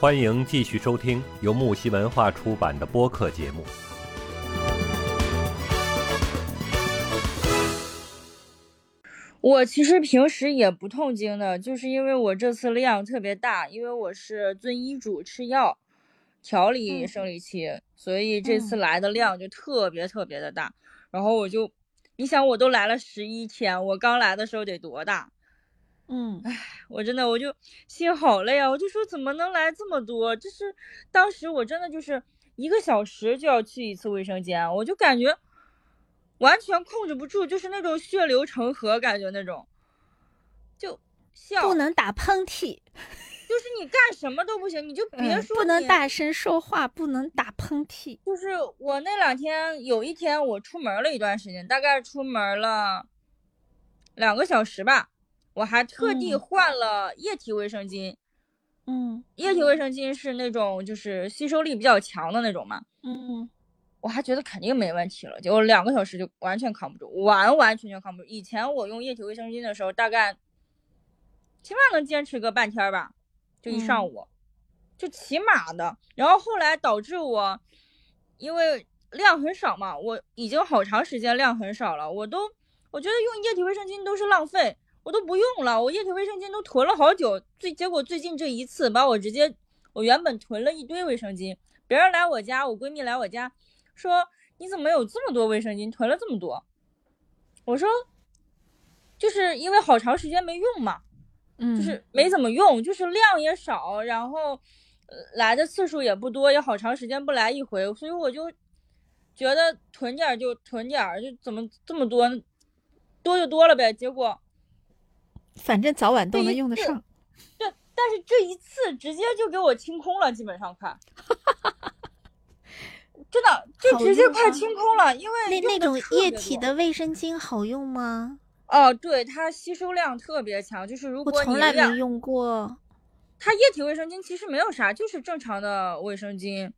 欢迎继续收听由木西文化出版的播客节目。我其实平时也不痛经的，就是因为我这次量特别大，因为我是遵医嘱吃药调理生理期，所以这次来的量就特别特别的大。然后我就，你想我都来了十一天，我刚来的时候得多大？嗯，唉，我真的我就心好累啊！我就说怎么能来这么多？这是当时我真的就是一个小时就要去一次卫生间，我就感觉。完全控制不住，就是那种血流成河感觉那种，就笑不能打喷嚏，就是你干什么都不行，你就别说不能大声说话，不能打喷嚏。就是我那两天有一天我出门了一段时间，大概出门了两个小时吧，我还特地换了液体卫生巾。嗯，液体卫生巾是那种就是吸收力比较强的那种嘛。嗯。我还觉得肯定没问题了，结果两个小时就完全扛不住，完完全全扛不住。以前我用液体卫生巾的时候，大概起码能坚持个半天吧，就一上午，就起码的。然后后来导致我，因为量很少嘛，我已经好长时间量很少了，我都我觉得用液体卫生巾都是浪费，我都不用了。我液体卫生巾都囤了好久，最结果最近这一次把我直接，我原本囤了一堆卫生巾，别人来我家，我闺蜜来我家。说你怎么有这么多卫生巾，囤了这么多？我说，就是因为好长时间没用嘛，嗯，就是没怎么用，就是量也少，然后来的次数也不多，也好长时间不来一回，所以我就觉得囤点就囤点，就怎么这么多，多就多了呗。结果，反正早晚都能用得上。对，但是这一次直接就给我清空了，基本上快。真的就直接快清空了，因为那那种液体的卫生巾好用吗？哦，对，它吸收量特别强，就是如果我从来没用过。它液体卫生巾其实没有啥，就是正常的卫生巾。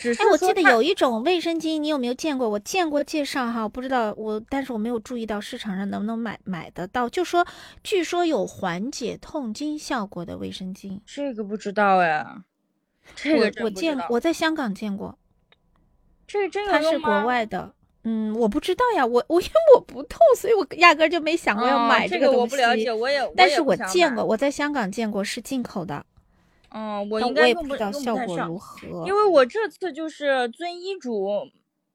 只是我记得有一种卫生巾，你有没有见过？我见过介绍哈，不知道我，但是我没有注意到市场上能不能买买得到。就说据说有缓解痛经效果的卫生巾，这个不知道哎。这个我我见我在香港见过。这真它是国外的，嗯，我不知道呀，我我因为我不痛，所以我压根就没想过要买这个东西。我不了解，我也，但是我见过，我在香港见过是进口的。嗯，我应该用不到效果如何，因为我这次就是遵医嘱，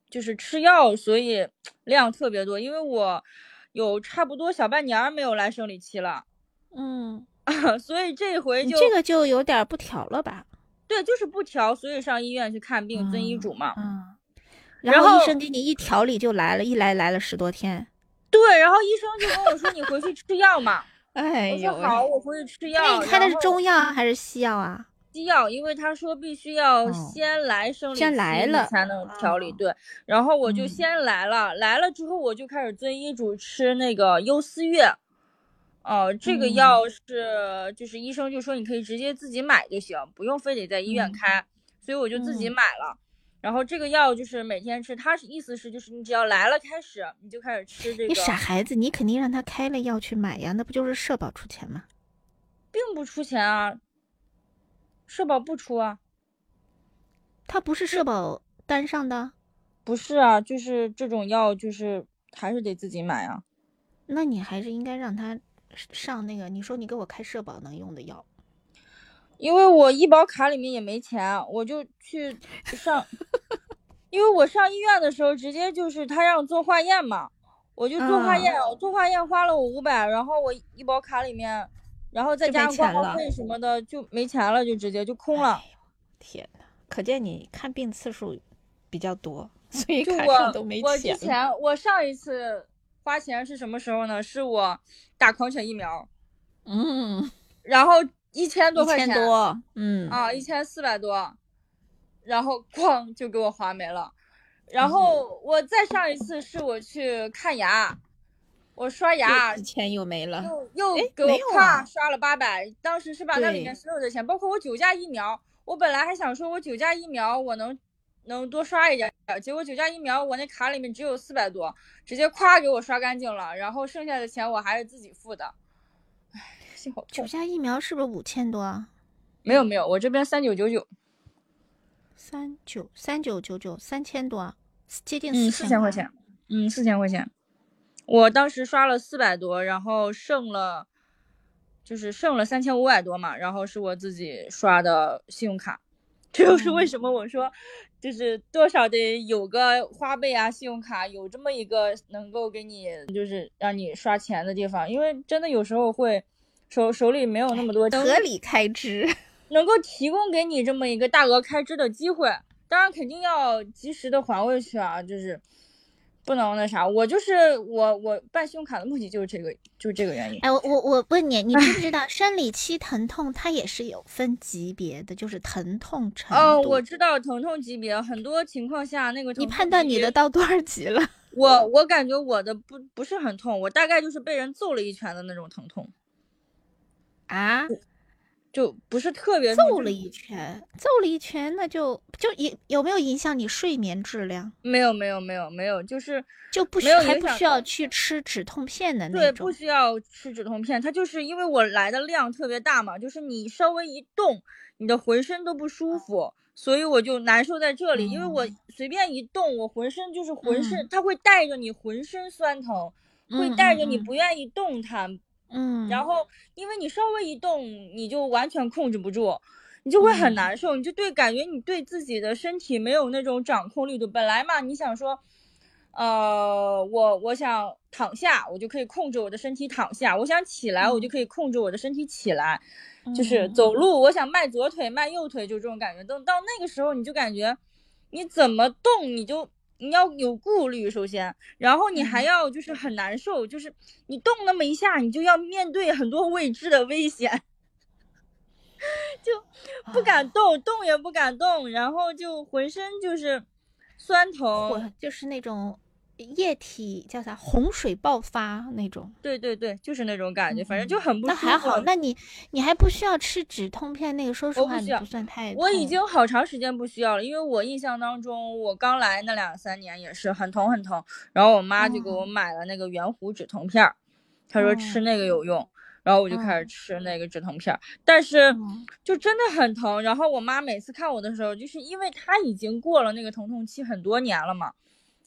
就是吃药，所以 量特别多。因为我有差不多小半年没有来生理期了，嗯，所以这回就这个就有点不调了吧？对，就是不调，所以上医院去看病，遵医嘱嘛，嗯。然后医生给你一调理就来了，一来来了十多天。对，然后医生就跟我说：“你回去吃药嘛。”哎呦，我说好，我回去吃药。那你开的是中药还是西药啊？西药，因为他说必须要先来生理期才能调理。对，然后我就先来了，来了之后我就开始遵医嘱吃那个优思悦。哦，这个药是就是医生就说你可以直接自己买就行，不用非得在医院开，所以我就自己买了。然后这个药就是每天吃，他是意思是就是你只要来了开始你就开始吃这个。你傻孩子，你肯定让他开了药去买呀，那不就是社保出钱吗？并不出钱啊，社保不出啊。他不是社保单上的？不是啊，就是这种药就是还是得自己买啊。那你还是应该让他上那个，你说你给我开社保能用的药。因为我医保卡里面也没钱，我就去上。因为我上医院的时候，直接就是他让做化验嘛，我就做化验，我做化验花了我五百，然后我医保卡里面，然后再加上挂号费什么的就没钱了，就直接就空了。天呐，可见你看病次数比较多，所以卡上都没钱。我之前我上一次花钱是什么时候呢？是我打狂犬疫苗，嗯，然后。一千多块钱，嗯啊，一千四百多，然后哐就给我划没了。然后我再上一次是我去看牙，我刷牙，钱又没了，又又给我咵刷了八百。当时是把那里面所有的钱，包括我九价疫苗，我本来还想说我九价疫苗我能能多刷一点，结果九价疫苗我那卡里面只有四百多，直接咵给我刷干净了，然后剩下的钱我还是自己付的。九价疫苗是不是五千多啊？没有没有，我这边三九九九，三九三九九九，三千多，接近四千块钱，嗯，四千块钱。我当时刷了四百多，然后剩了，就是剩了三千五百多嘛，然后是我自己刷的信用卡。这就是为什么我说，就是多少得有个花呗啊，信用卡有这么一个能够给你就是让你刷钱的地方，因为真的有时候会手手里没有那么多钱，合理开支。能够提供给你这么一个大额开支的机会，当然肯定要及时的还回去啊，就是不能那啥。我就是我我办信用卡的目的就是这个，就是这个原因。哎，我我我问你，你知不知道 生理期疼痛它也是有分级别的，就是疼痛程度。哦，我知道疼痛级别，很多情况下那个你判断你的到多少级了？我我感觉我的不不是很痛，我大概就是被人揍了一拳的那种疼痛。啊？就不是特别揍了一拳，揍了一拳，那就就影有没有影响你睡眠质量？没有没有没有没有，就是就不需还不需要去吃止痛片的那种。对，不需要吃止痛片，它就是因为我来的量特别大嘛，就是你稍微一动，你的浑身都不舒服，所以我就难受在这里，因为我随便一动，我浑身就是浑身，它会带着你浑身酸疼，会带着你不愿意动弹。嗯，然后因为你稍微一动，你就完全控制不住，你就会很难受，你就对感觉你对自己的身体没有那种掌控力度。本来嘛，你想说，呃，我我想躺下，我就可以控制我的身体躺下；我想起来，我就可以控制我的身体起来。就是走路，我想迈左腿、迈右腿，就这种感觉。等到那个时候，你就感觉你怎么动，你就。你要有顾虑，首先，然后你还要就是很难受，就是你动那么一下，你就要面对很多未知的危险，就不敢。动，动也不敢动，然后就浑身就是酸疼，就是那种。液体叫啥？洪水爆发那种？对对对，就是那种感觉，反正就很不舒服。那还好，那你你还不需要吃止痛片？那个说实话，不不算太。我已经好长时间不需要了，因为我印象当中，我刚来那两三年也是很疼很疼，然后我妈就给我买了那个圆弧止痛片，她说吃那个有用，然后我就开始吃那个止痛片，但是就真的很疼。然后我妈每次看我的时候，就是因为她已经过了那个疼痛期很多年了嘛，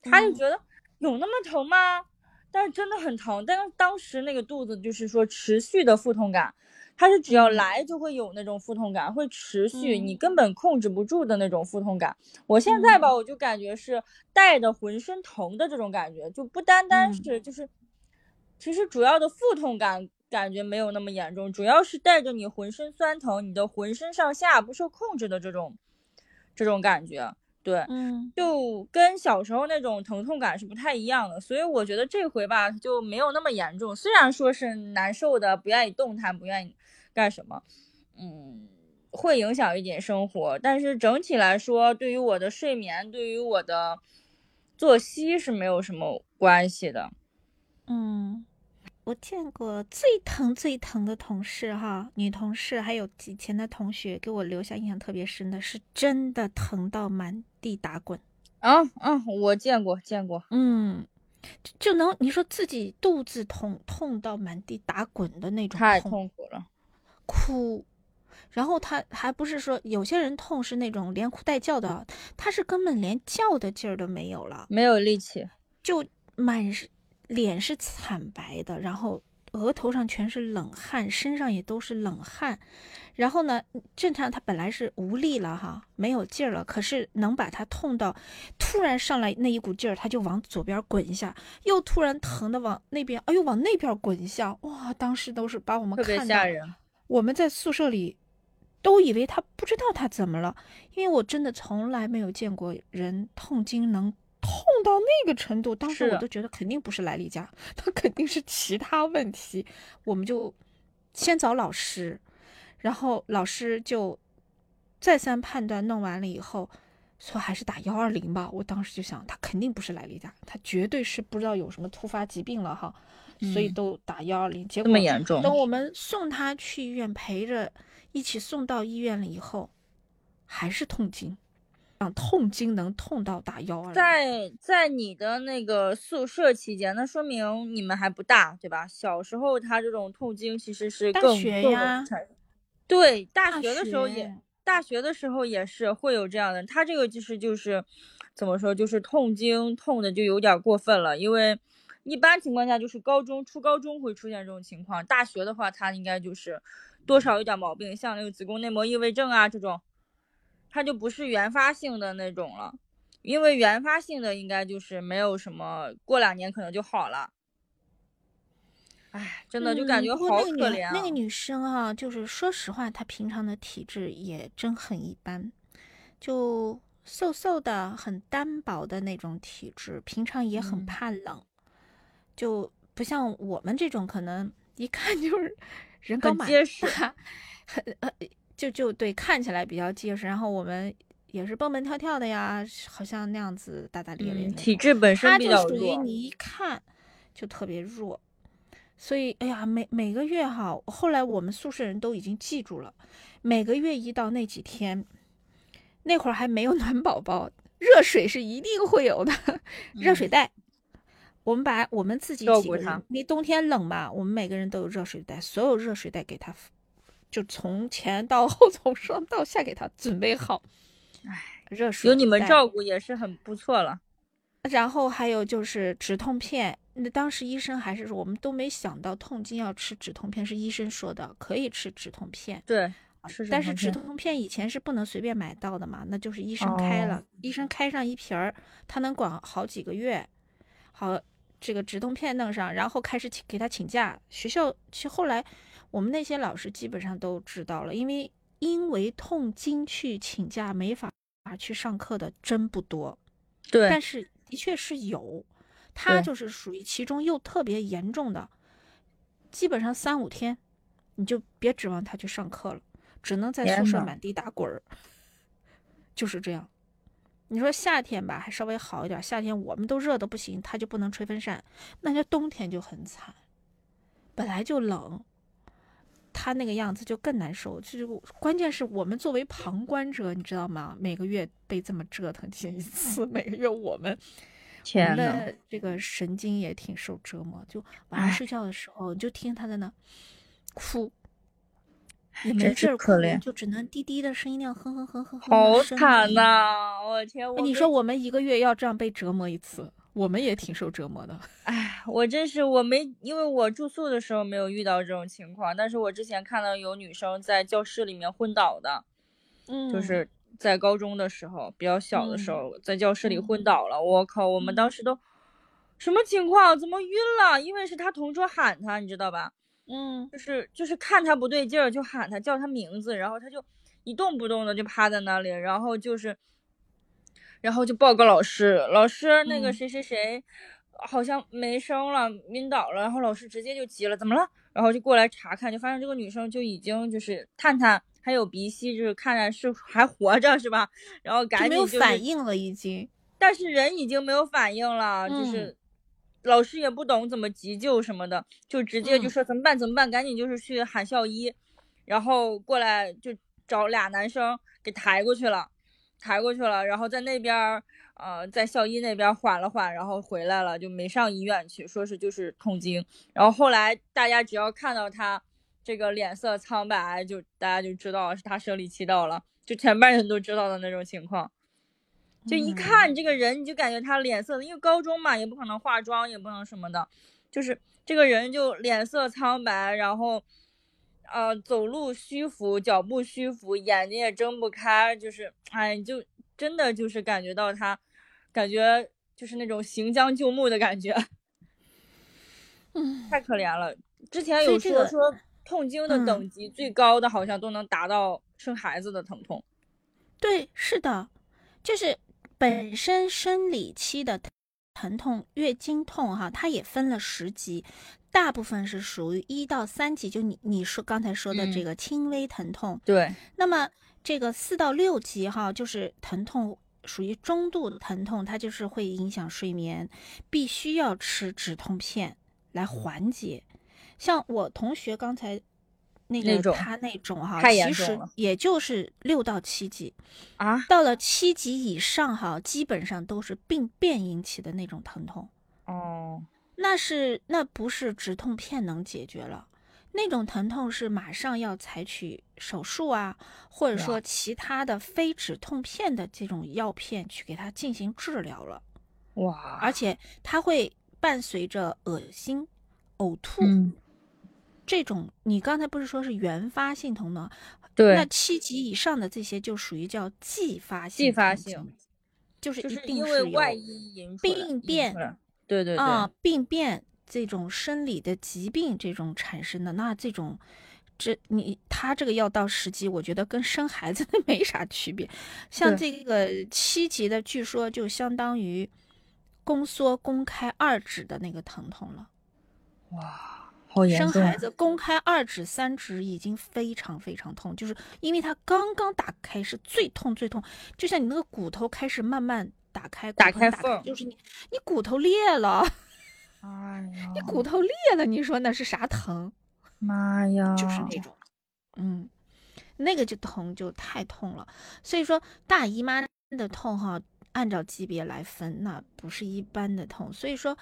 她就觉得。有那么疼吗？但是真的很疼。但是当时那个肚子就是说持续的腹痛感，它是只要来就会有那种腹痛感，会持续，你根本控制不住的那种腹痛感。我现在吧，我就感觉是带着浑身疼的这种感觉，就不单单是就是，其实主要的腹痛感感觉没有那么严重，主要是带着你浑身酸疼，你的浑身上下不受控制的这种这种感觉。对，嗯，就跟小时候那种疼痛感是不太一样的，所以我觉得这回吧就没有那么严重。虽然说是难受的，不愿意动弹，不愿意干什么，嗯，会影响一点生活，但是整体来说，对于我的睡眠，对于我的作息是没有什么关系的，嗯。我见过最疼最疼的同事哈，女同事还有以前的同学，给我留下印象特别深的是真的疼到满地打滚啊啊！我见过见过，嗯，就能你说自己肚子痛痛到满地打滚的那种，太痛苦了，哭。然后他还不是说有些人痛是那种连哭带叫的，他是根本连叫的劲儿都没有了，没有力气，就满是。脸是惨白的，然后额头上全是冷汗，身上也都是冷汗。然后呢，正常他本来是无力了哈，没有劲儿了，可是能把他痛到突然上来那一股劲儿，他就往左边滚一下，又突然疼的往那边，哎呦往那边滚一下，哇！当时都是把我们特别吓人。我们在宿舍里都以为他不知道他怎么了，因为我真的从来没有见过人痛经能。痛到那个程度，当时我都觉得肯定不是来例假，他肯定是其他问题。我们就先找老师，然后老师就再三判断，弄完了以后说还是打幺二零吧。我当时就想，他肯定不是来例假，他绝对是不知道有什么突发疾病了哈，所以都打幺二零。结果那么严重，等我们送他去医院陪着一起送到医院了以后，还是痛经。痛经能痛到打幺二，在在你的那个宿舍期间，那说明你们还不大，对吧？小时候他这种痛经其实是大学呀，对，大大学的时候也，学大学的时候也是会有这样的。他这个就是就是怎么说，就是痛经痛的就有点过分了，因为一般情况下就是高中、初高中会出现这种情况，大学的话他应该就是多少有点毛病，像那个子宫内膜异位症啊这种，它就不是原发性的那种了。因为原发性的应该就是没有什么，过两年可能就好了。哎，真的就感觉好可怜啊！那个女生啊，就是说实话，她平常的体质也真很一般，就瘦瘦的、很单薄的那种体质，平常也很嗯怕冷，就不像我们这种可能一看就是人高马大，很呃就就对，看起来比较结实。然后我们也是蹦蹦跳跳的呀，好像那样子大大咧咧嗯，体质本身他就比较弱。属于你一看就特别弱，所以哎呀，每每个月哈，后来我们宿舍人都已经记住了，每个月一到那几天，那会儿还没有暖宝宝，热水是一定会有的，热水袋。我们把我们自己几个人，因为冬天冷嘛，我们每个人都有热水袋，所有热水袋给他，就从前到后，从上到下给他准备好。哎，热水有你们照顾也是很不错了。然后还有就是止痛片，那当时医生还是说我们都没想到痛经要吃止痛片，是医生说的可以吃止痛片，对，是但是止痛片痛片以前是不能随便买到的嘛，那就是医生开了，哦医生开上一瓶儿，他能管好几个月。好，这个止痛片弄上，然后开始请给他请假。学校其实后来我们那些老师基本上都知道了，因为因为痛经去请假没法去上课的真不多。对但是的确是有，他就是属于其中又特别严重的，基本上三五天，你就别指望他去上课了，只能在宿舍满地打滚儿，就是这样。你说夏天吧，还稍微好一点，夏天我们都热的不行，他就不能吹风扇，那就冬天就很惨，本来就冷。他那个样子就更难受，就是关键是我们作为旁观者，你知道吗？每个月被这么折腾一次，每个月我们我天呐，们的这个神经也挺受折磨。就晚上睡觉的时候，你就听他在那哭，也没事可怜就只能滴滴的声音那样哼哼哼哼哼好惨音呐！我天，你说我们一个月要这样被折磨一次，我们也挺受折磨的。哎，我真是我没，因为我住宿的时候没有遇到这种情况，但是我之前看到有女生在教室里面昏倒的，嗯就是在高中的时候，比较小的时嗯候，在教室里昏嗯倒了。我靠，我们当时都什么情况？怎么晕了？因为是他同桌喊他，你知道吧？嗯就是就是看他不对劲儿，就喊他叫他名字，然后他就一动不动的就趴在那里，然后就是，然后就报告老师，老师那个嗯谁谁谁好像没声了，晕倒了，然后老师直接就急了，怎么了？然后就过来查看，就发现这个女生就已经就是探探还有鼻息，就是看着是还活着是吧？然后赶就没有紧反应了，已经。但是人已经没有反应了，就嗯是老师也不懂怎么急救什么的，就直接就嗯说怎么办怎么办，赶紧就是去喊校医，然后过来就找俩男生给抬过去了，抬过去了，然后在那边儿呃在校医那边缓了缓，然后回来了，就没上医院去，说是就是痛经，然后后来大家只要看到他这个脸色苍白，就大家就知道是他生理期到了，就全班人都知道的那种情况。就一嗯看这个人，你就感觉他脸色，因为高中嘛，也不可能化妆，也不能什么的，就是这个人就脸色苍白，然后，呃，走路虚浮，脚步虚浮，眼睛也睁不开，就是，哎，就真的就是感觉到他，感觉就是那种行将就木的感觉，嗯，太可怜了。之前有说说痛经的嗯等级最高的，好像都能达到生孩子的疼痛。对，是的，就是本身生理期的疼疼痛、月经痛哈，它也分了十级，大部分是属于一到三级，就你你说刚才说的这嗯个轻微疼痛。对，那么这个四到六级哈，就是疼痛属于中度的疼痛，它就是会影响睡眠，必须要吃止痛片来缓解。像我同学刚才那个他那种哈，其实也就是六到七级，啊，到了七级以上哈，基本上都是病变引起的那种疼痛。哦，那是那不是止痛片能解决了，那种疼痛是马上要采取手术啊，或者说其他的非止痛片的这种药片去给他进行治疗了。哇！而且它会伴随着恶心、呕吐，嗯，这种你刚才不是说是原发性疼痛？对，那七级以上的这些就属于叫继发性，继发性，就是一定因为有外因病变对对对，啊病变这种生理的疾病这种产生的，那这种。这你他这个要到十级，我觉得跟生孩子 没啥区别。像这个七级的，据说就相当于宫缩宫开二指的那个疼痛了。哇，好严生孩子宫开二指、三指已经非常非常痛，就是因为它刚刚打开是最痛最痛，就像你那个骨头开始慢慢打开，打开缝就是你你骨头裂了，哎呀，你骨头裂了，你说那是啥疼？妈呀，就是那种，嗯，那个就疼就太痛了。所以说大姨妈的痛哈，按照级别来分，那不是一般的痛。所以说，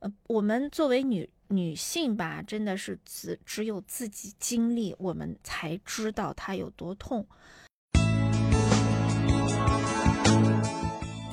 呃，我们作为女女性吧，真的是只只有自己经历，我们才知道它有多痛。